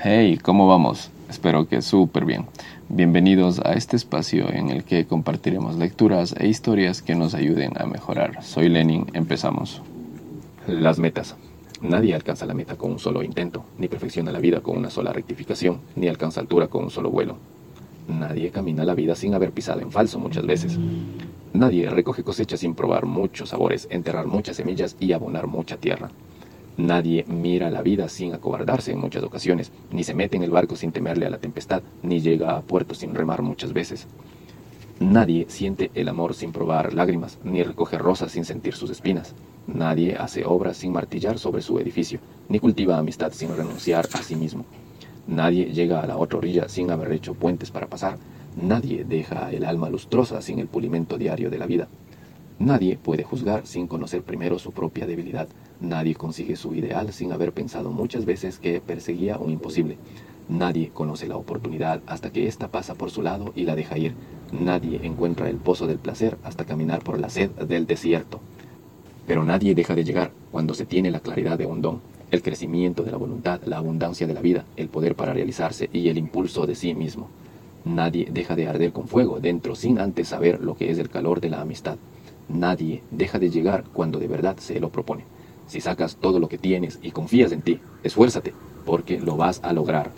Hey, ¿cómo vamos? Espero que súper bien. Bienvenidos a este espacio en el que compartiremos lecturas e historias que nos ayuden a mejorar. Soy Lenin, empezamos. Las metas. Nadie alcanza la meta con un solo intento, ni perfecciona la vida con una sola rectificación, ni alcanza altura con un solo vuelo. Nadie camina la vida sin haber pisado en falso muchas veces. Nadie recoge cosechas sin probar muchos sabores, enterrar muchas semillas y abonar mucha tierra. Nadie mira la vida sin acobardarse en muchas ocasiones, ni se mete en el barco sin temerle a la tempestad, ni llega a puerto sin remar muchas veces. Nadie siente el amor sin probar lágrimas, ni recoge rosas sin sentir sus espinas. Nadie hace obras sin martillar sobre su edificio, ni cultiva amistad sin renunciar a sí mismo. Nadie llega a la otra orilla sin haber hecho puentes para pasar. Nadie deja el alma lustrosa sin el pulimento diario de la vida. Nadie puede juzgar sin conocer primero su propia debilidad. Nadie consigue su ideal sin haber pensado muchas veces que perseguía un imposible. Nadie conoce la oportunidad hasta que ésta pasa por su lado y la deja ir. Nadie encuentra el pozo del placer hasta caminar por la sed del desierto. Pero nadie deja de llegar cuando se tiene la claridad de un don, el crecimiento de la voluntad, la abundancia de la vida, el poder para realizarse y el impulso de sí mismo. Nadie deja de arder con fuego dentro sin antes saber lo que es el calor de la amistad. Nadie deja de llegar cuando de verdad se lo propone. Si sacas todo lo que tienes y confías en ti, esfuérzate, porque lo vas a lograr.